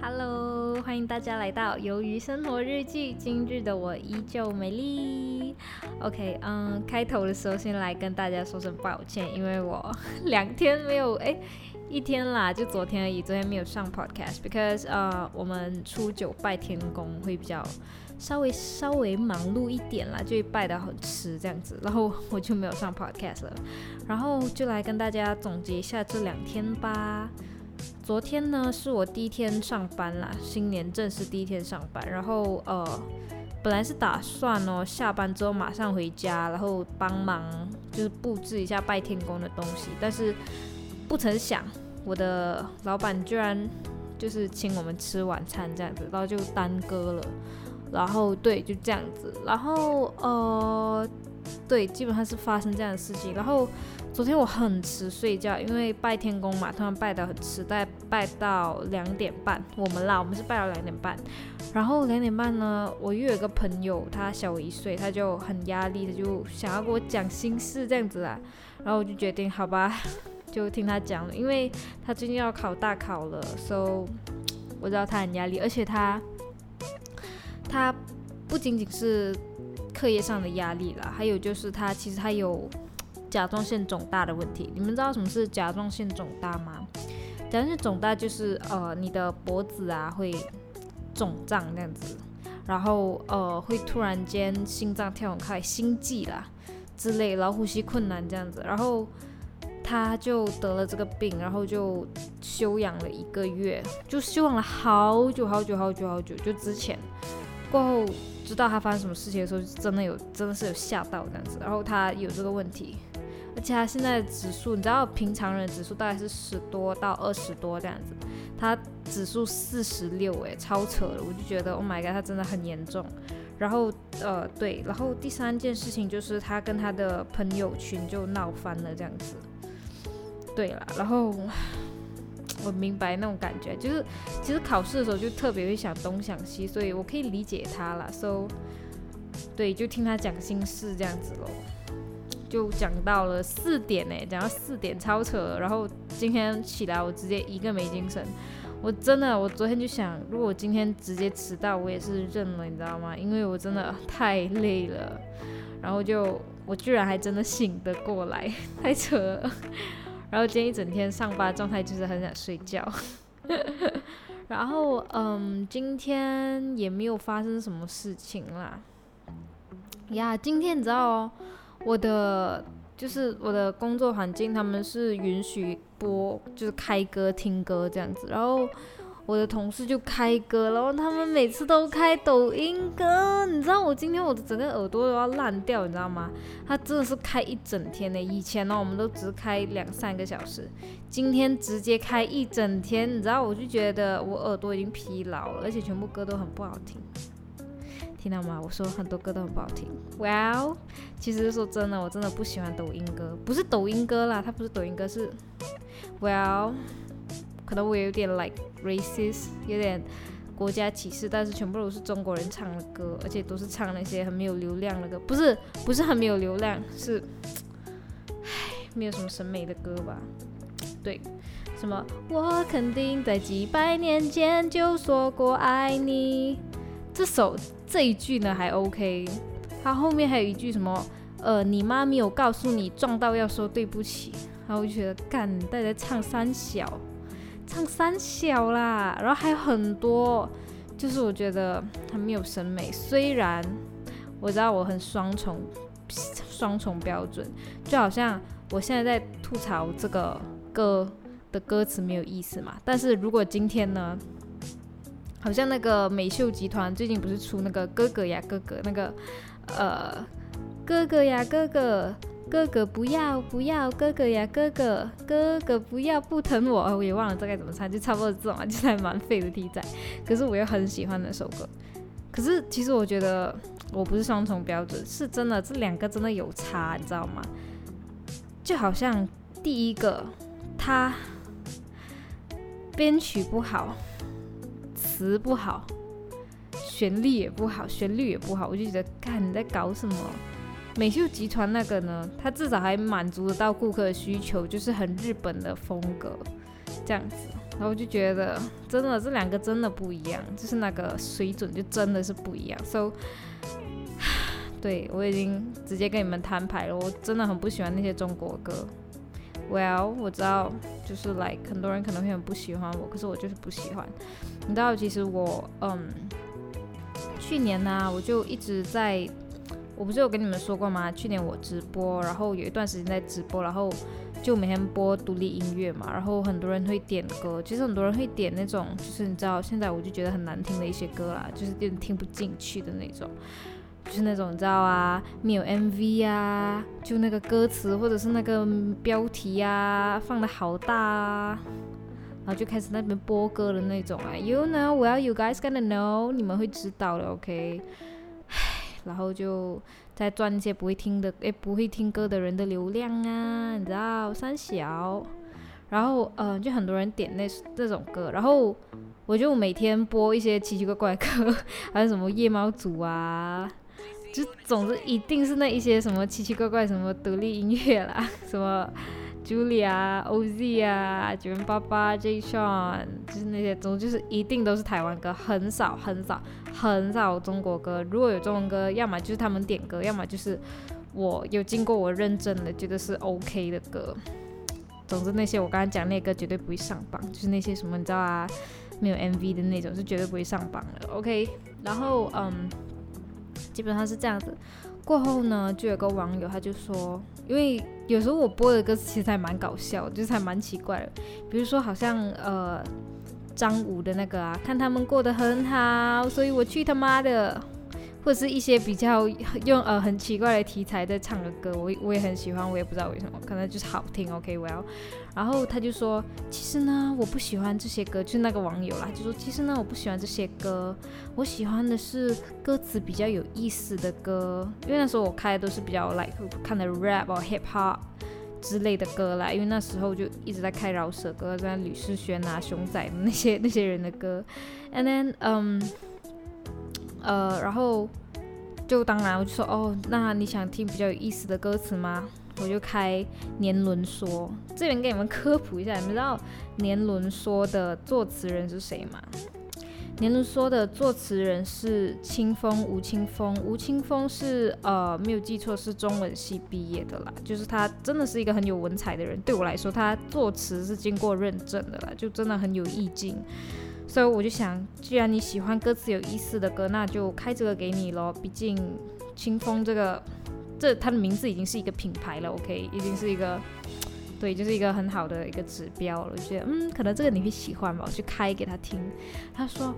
Hello，欢迎大家来到《鱿鱼生活日记》。今日的我依旧美丽。OK，嗯，开头的时候先来跟大家说声抱歉，因为我 两天没有，哎，一天啦，就昨天而已，昨天没有上 Podcast，because 呃，我们初九拜天公会比较稍微稍微忙碌一点啦，就拜得很迟这样子，然后我就没有上 Podcast 了，然后就来跟大家总结一下这两天吧。昨天呢是我第一天上班啦，新年正式第一天上班。然后呃，本来是打算哦，下班之后马上回家，然后帮忙就是布置一下拜天公的东西。但是不曾想，我的老板居然就是请我们吃晚餐这样子，然后就耽搁了。然后对，就这样子。然后呃，对，基本上是发生这样的事情。然后。昨天我很迟睡觉，因为拜天公嘛，通常拜得很迟，大概拜到两点半。我们啦，我们是拜到两点半。然后两点半呢，我又有个朋友，他小我一岁，他就很压力的，就想要跟我讲心事这样子啦。然后我就决定，好吧，就听他讲了，因为他最近要考大考了，so 我知道他很压力，而且他他不仅仅是课业上的压力啦，还有就是他其实他有。甲状腺肿大的问题，你们知道什么是甲状腺肿大吗？甲状腺肿大就是呃你的脖子啊会肿胀这样子，然后呃会突然间心脏跳很快，心悸啦之类，然后呼吸困难这样子，然后他就得了这个病，然后就休养了一个月，就休养了好久好久好久好久，就之前过后知道他发生什么事情的时候，真的有真的是有吓到这样子，然后他有这个问题。而且他现在的指数，你知道平常人指数大概是十多到二十多这样子，他指数四十六，哎，超扯了！我就觉得，Oh my god，他真的很严重。然后，呃，对，然后第三件事情就是他跟他的朋友群就闹翻了这样子。对了，然后我明白那种感觉，就是其实考试的时候就特别会想东想西，所以我可以理解他了。So，对，就听他讲心事这样子喽。就讲到了四点呢，讲到四点超扯。然后今天起来我直接一个没精神，我真的，我昨天就想，如果今天直接迟到，我也是认了，你知道吗？因为我真的太累了。然后就我居然还真的醒得过来，太扯了。然后今天一整天上班状态就是很想睡觉。然后嗯，今天也没有发生什么事情啦。呀，今天你知道哦。我的就是我的工作环境，他们是允许播，就是开歌听歌这样子。然后我的同事就开歌，然后他们每次都开抖音歌，你知道我今天我的整个耳朵都要烂掉，你知道吗？他真的是开一整天的，以前呢我们都只开两三个小时，今天直接开一整天，你知道我就觉得我耳朵已经疲劳了，而且全部歌都很不好听。听到吗？我说很多歌都很不好听。Well，其实说真的，我真的不喜欢抖音歌，不是抖音歌啦，它不是抖音歌，是 Well，可能我有点 like racist，有点国家歧视，但是全部都是中国人唱的歌，而且都是唱那些很没有流量的歌，不是不是很没有流量，是唉，没有什么审美的歌吧？对，什么我肯定在几百年前就说过爱你。这首这一句呢还 OK，它后面还有一句什么？呃，你妈没有告诉你撞到要说对不起。然后我就觉得，干，大家唱三小，唱三小啦。然后还有很多，就是我觉得他没有审美。虽然我知道我很双重双重标准，就好像我现在在吐槽这个歌的歌词没有意思嘛。但是如果今天呢？好像那个美秀集团最近不是出那个哥哥呀哥哥那个，呃，哥哥呀哥哥哥哥不要不要哥哥呀哥哥哥哥不要不疼我，我也忘了这该怎么唱，就差不多这种啊，就还蛮废的题材。可是我又很喜欢那首歌。可是其实我觉得我不是双重标准，是真的这两个真的有差，你知道吗？就好像第一个他编曲不好。词不好，旋律也不好，旋律也不好，我就觉得，看你在搞什么？美秀集团那个呢，它至少还满足得到顾客的需求，就是很日本的风格，这样子。然后我就觉得真的这两个真的不一样，就是那个水准就真的是不一样。So，对我已经直接跟你们摊牌了，我真的很不喜欢那些中国歌。Well，我知道就是 like 很多人可能会很不喜欢我，可是我就是不喜欢。你知道，其实我嗯，去年呢，我就一直在，我不是有跟你们说过吗？去年我直播，然后有一段时间在直播，然后。就每天播独立音乐嘛，然后很多人会点歌，其实很多人会点那种，就是你知道，现在我就觉得很难听的一些歌啦，就是有点听不进去的那种，就是那种你知道啊，没有 MV 啊，就那个歌词或者是那个标题啊放的好大啊，然后就开始那边播歌的那种啊，You know, well, you guys gonna know，你们会知道的，OK，然后就。在赚一些不会听的诶，不会听歌的人的流量啊，你知道三小，然后嗯，就很多人点那这种歌，然后我就每天播一些奇奇怪怪的歌，还有什么夜猫组啊，就总之一定是那一些什么奇奇怪怪什么独立音乐啦，什么。Julia、OZ 啊，九零八八、J. Sean，就是那些，总就是一定都是台湾歌，很少很少很少中国歌。如果有中文歌，要么就是他们点歌，要么就是我有经过我认证的，觉得是 OK 的歌。总之那些我刚刚讲那歌绝对不会上榜，就是那些什么你知道啊，没有 MV 的那种是绝对不会上榜的。OK，然后嗯，基本上是这样子。过后呢，就有个网友他就说，因为有时候我播的歌词其实还蛮搞笑，就是还蛮奇怪的。比如说好像呃张武的那个啊，看他们过得很好，所以我去他妈的。或者是一些比较用呃很奇怪的题材在唱的歌，我我也很喜欢，我也不知道为什么，可能就是好听。OK，well，然后他就说，其实呢，我不喜欢这些歌，就是那个网友啦，就说其实呢，我不喜欢这些歌，我喜欢的是歌词比较有意思的歌，因为那时候我开的都是比较 like 看的 rap 或 hip hop 之类的歌啦，因为那时候就一直在开饶舌歌，在吕世轩啊、熊仔那些那些人的歌，and then 嗯。呃，然后就当然我就说哦，那你想听比较有意思的歌词吗？我就开年轮说，这边给你们科普一下，你们知道年轮说的作词人是谁吗？年轮说的作词人是清风吴清风，吴清风是呃没有记错是中文系毕业的啦，就是他真的是一个很有文采的人，对我来说他作词是经过认证的啦，就真的很有意境。所以我就想，既然你喜欢歌词有意思的歌，那就开这个给你咯。毕竟清风这个，这他的名字已经是一个品牌了，OK，已经是一个，对，就是一个很好的一个指标了。我觉得，嗯，可能这个你会喜欢吧，我就开给他听。他说，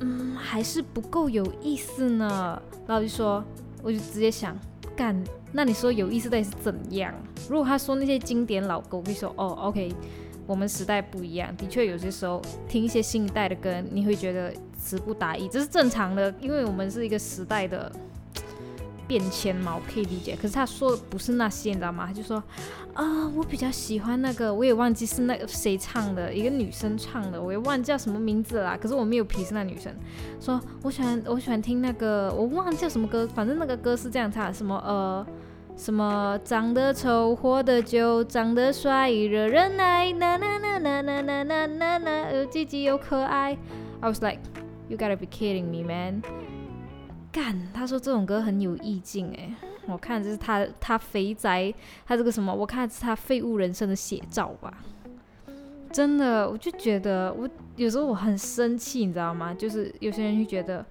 嗯，还是不够有意思呢。然后就说，我就直接想，干，那你说有意思到底是怎样？如果他说那些经典老歌，我会说，哦，OK。我们时代不一样，的确有些时候听一些新一代的歌，你会觉得词不达意，这是正常的，因为我们是一个时代的变迁嘛，我可以理解。可是他说的不是那些，你知道吗？他就说啊，我比较喜欢那个，我也忘记是那个谁唱的，一个女生唱的，我也忘记叫什么名字啦。可是我没有鄙视那女生，说我喜欢我喜欢听那个，我忘记叫什么歌，反正那个歌是这样唱，什么呃。什么长得丑，活得久，长得帅，惹人爱，呐呐呐呐呐呐呐呐呐，又积极又可爱。I was like, you gotta be kidding me, man！干，他说这种歌很有意境诶，我看这是他他肥宅，他这个什么，我看是他废物人生的写照吧。真的，我就觉得我有时候我很生气，你知道吗？就是有些人就觉得，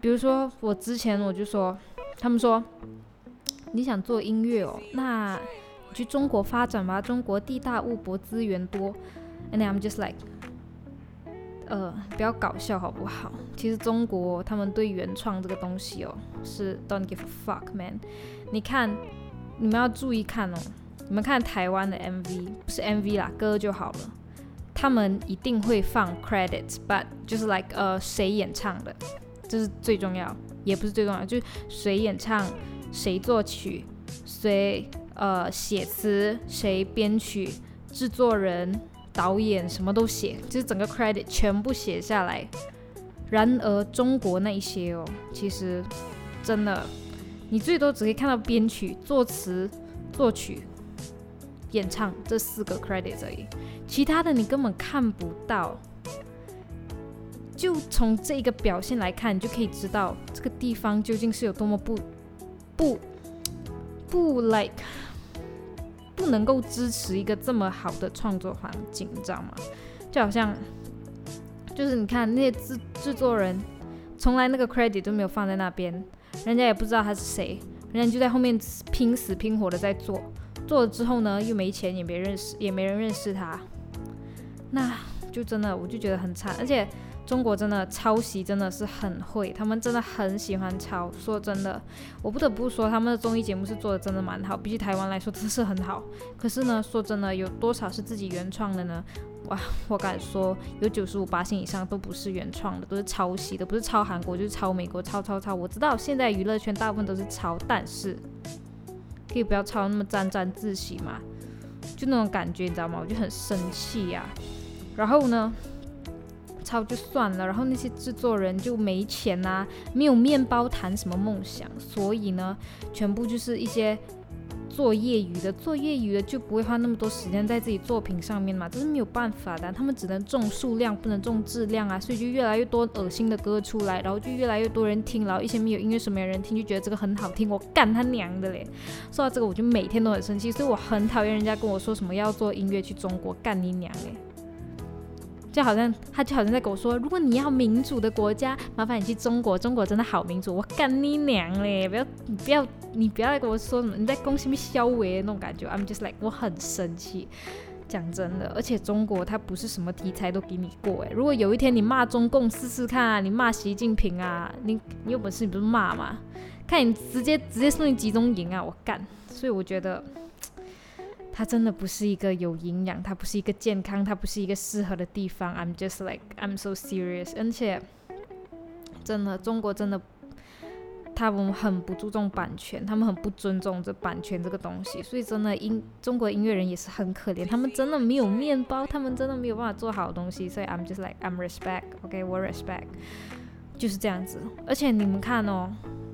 比如说我之前我就说，他们说。你想做音乐哦？那你去中国发展吧，中国地大物博，资源多。And I'm just like，呃，不要搞笑好不好？其实中国他们对原创这个东西哦，是 don't give a fuck man。你看，你们要注意看哦。你们看台湾的 MV，不是 MV 啦，歌就好了。他们一定会放 credits，but 就是 like 呃谁演唱的，这是最重要，也不是最重要，就是谁演唱。谁作曲，谁呃写词，谁编曲，制作人、导演什么都写，就是整个 credit 全部写下来。然而中国那一些哦，其实真的，你最多只可以看到编曲、作词、作曲，演唱这四个 credit 而已，其他的你根本看不到。就从这一个表现来看，你就可以知道这个地方究竟是有多么不不不 like 不能够支持一个这么好的创作环境，你知道吗？就好像就是你看那些制制作人，从来那个 credit 都没有放在那边，人家也不知道他是谁，人家就在后面拼死拼活的在做，做了之后呢，又没钱，也没认识，也没人认识他，那就真的我就觉得很惨，而且。中国真的抄袭真的是很会，他们真的很喜欢抄。说真的，我不得不说他们的综艺节目是做的真的蛮好，比起台湾来说真是很好。可是呢，说真的，有多少是自己原创的呢？哇，我敢说有九十五八星以上都不是原创的，都是抄袭的，不是抄韩国就是抄美国，抄抄抄。我知道现在娱乐圈大部分都是抄，但是可以不要抄那么沾沾自喜嘛？就那种感觉，你知道吗？我就很生气呀。然后呢？抄就算了，然后那些制作人就没钱呐，没有面包谈什么梦想，所以呢，全部就是一些做业余的，做业余的就不会花那么多时间在自己作品上面嘛，这是没有办法的，他们只能重数量，不能重质量啊，所以就越来越多恶心的歌出来，然后就越来越多人听，然后一些没有音乐什么人听，就觉得这个很好听，我干他娘的嘞！说到这个，我就每天都很生气，所以我很讨厌人家跟我说什么要做音乐去中国干你娘嘞！就好像他就好像在跟我说，如果你要民主的国家，麻烦你去中国，中国真的好民主。我干你娘嘞！不要你不要你不要再跟我说什么你在恭喜你消维那种感觉。I'm just like 我很生气，讲真的。而且中国它不是什么题材都给你过诶。如果有一天你骂中共试试看啊，你骂习近平啊，你你有本事你不是骂嘛？看你直接直接送你集中营啊！我干。所以我觉得。它真的不是一个有营养，它不是一个健康，它不是一个适合的地方。I'm just like I'm so serious，而且真的中国真的，他们很不注重版权，他们很不尊重这版权这个东西，所以真的音中国音乐人也是很可怜，他们真的没有面包，他们真的没有办法做好东西，所以 I'm just like I'm respect，OK，我 respect，就是这样子。而且你们看哦，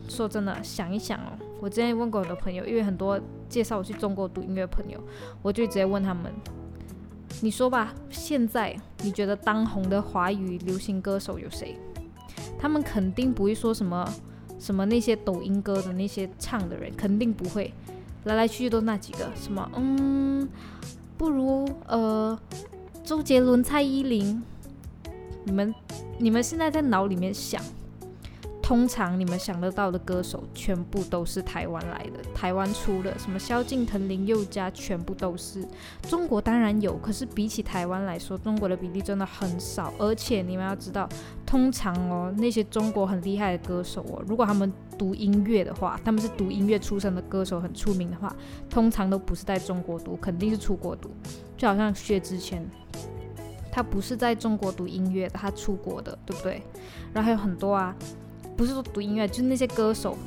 说真的，想一想哦。我之前问过我的朋友，因为很多介绍我去中国读音乐的朋友，我就直接问他们：“你说吧，现在你觉得当红的华语流行歌手有谁？”他们肯定不会说什么什么那些抖音歌的那些唱的人，肯定不会，来来去去都那几个，什么嗯，不如呃周杰伦、蔡依林。你们你们现在在脑里面想。通常你们想得到的歌手全部都是台湾来的，台湾出的，什么萧敬腾、林宥嘉，全部都是。中国当然有，可是比起台湾来说，中国的比例真的很少。而且你们要知道，通常哦，那些中国很厉害的歌手哦，如果他们读音乐的话，他们是读音乐出身的歌手，很出名的话，通常都不是在中国读，肯定是出国读。就好像薛之谦，他不是在中国读音乐的，他出国的，对不对？然后还有很多啊。不是说读音乐，就是那些歌手。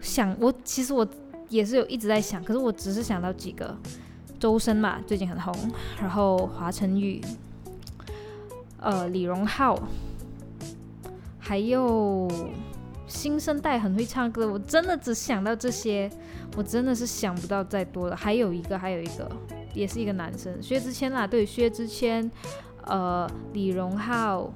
想我其实我也是有一直在想，可是我只是想到几个，周深嘛，最近很红，然后华晨宇，呃，李荣浩，还有新生代很会唱歌，我真的只想到这些，我真的是想不到再多了。还有一个，还有一个，也是一个男生，薛之谦啦，对，薛之谦，呃，李荣浩。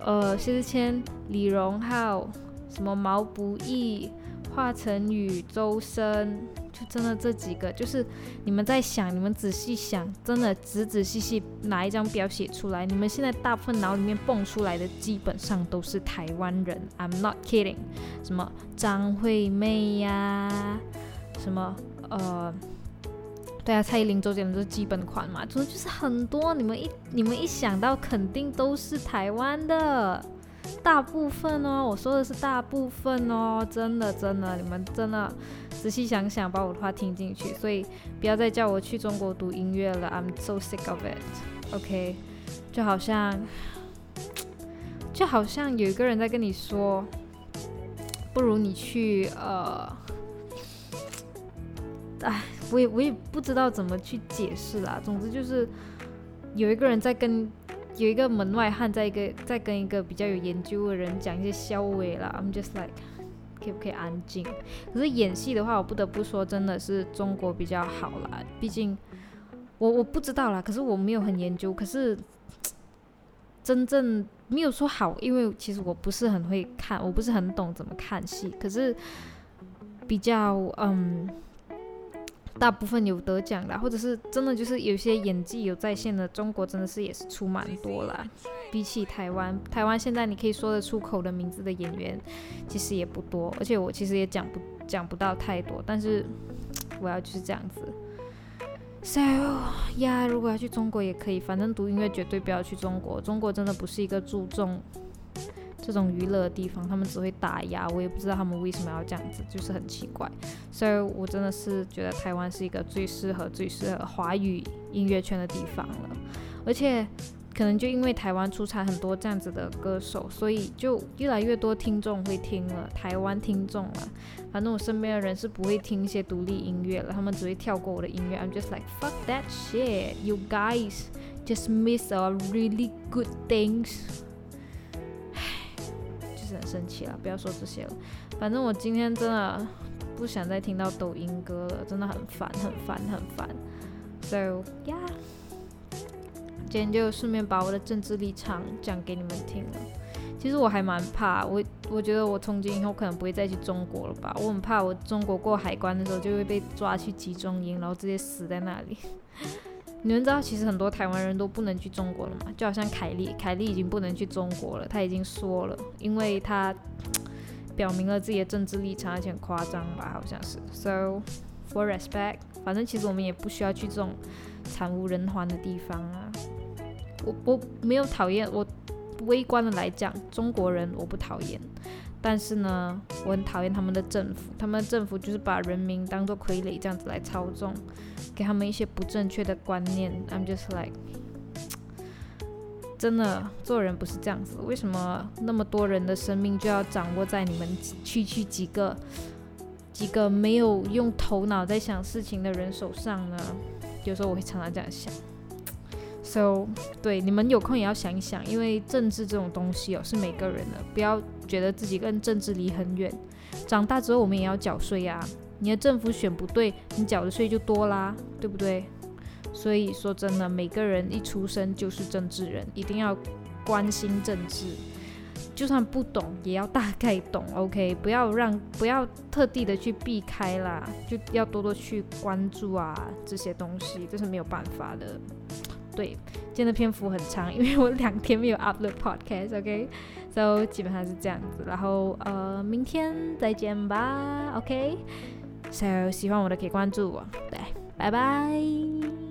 呃，薛之谦、李荣浩、什么毛不易、华晨宇、周深，就真的这几个，就是你们在想，你们仔细想，真的仔仔细细拿一张表写出来，你们现在大部分脑里面蹦出来的基本上都是台湾人，I'm not kidding。什么张惠妹呀，什么呃。对啊，蔡依林、周杰伦都是基本款嘛，总之就是很多。你们一你们一想到，肯定都是台湾的，大部分哦。我说的是大部分哦，真的真的，你们真的仔细想想，把我的话听进去。所以不要再叫我去中国读音乐了，I'm so sick of it。OK，就好像就好像有一个人在跟你说，不如你去呃，哎。我也我也不知道怎么去解释啦。总之就是有一个人在跟有一个门外汉在一个在跟一个比较有研究的人讲一些消委啦。I'm just like 可不可以安静？可是演戏的话，我不得不说，真的是中国比较好啦。毕竟我我不知道啦，可是我没有很研究。可是真正没有说好，因为其实我不是很会看，我不是很懂怎么看戏。可是比较嗯。大部分有得奖的，或者是真的就是有些演技有在线的，中国真的是也是出蛮多啦。比起台湾，台湾现在你可以说得出口的名字的演员其实也不多，而且我其实也讲不讲不到太多。但是 我要就是这样子。So 呀，如果要去中国也可以，反正读音乐绝对不要去中国。中国真的不是一个注重。这种娱乐的地方，他们只会打压，我也不知道他们为什么要这样子，就是很奇怪。所以我真的是觉得台湾是一个最适合、最适合华语音乐圈的地方了。而且可能就因为台湾出产很多这样子的歌手，所以就越来越多听众会听了。台湾听众了，反正我身边的人是不会听一些独立音乐了，他们只会跳过我的音乐。I'm just like fuck that shit, you guys just miss a really good things. 是很生气了，不要说这些了。反正我今天真的不想再听到抖音歌了，真的很烦，很烦，很烦。So yeah，今天就顺便把我的政治立场讲给你们听了。其实我还蛮怕，我我觉得我从今以后可能不会再去中国了吧。我很怕我中国过海关的时候就会被抓去集中营，然后直接死在那里。你们知道，其实很多台湾人都不能去中国了嘛？就好像凯莉，凯莉已经不能去中国了，她已经说了，因为她表明了自己的政治立场，而且很夸张吧，好像是。So for respect，反正其实我们也不需要去这种惨无人寰的地方啊。我我没有讨厌，我微观的来讲，中国人我不讨厌。但是呢，我很讨厌他们的政府，他们的政府就是把人民当做傀儡这样子来操纵，给他们一些不正确的观念。I'm just like，真的做人不是这样子，为什么那么多人的生命就要掌握在你们区区几个几个没有用头脑在想事情的人手上呢？有时候我会常常这样想。So，对你们有空也要想一想，因为政治这种东西哦，是每个人的，不要觉得自己跟政治离很远。长大之后我们也要缴税呀，你的政府选不对，你缴的税就多啦，对不对？所以说真的，每个人一出生就是政治人，一定要关心政治，就算不懂也要大概懂，OK？不要让不要特地的去避开啦，就要多多去关注啊这些东西，这是没有办法的。对，今天的篇幅很长，因为我两天没有 upload podcast，OK，so 基本上是这样子，然后呃，明天再见吧，OK？喜欢我的可以关注我，对，拜拜。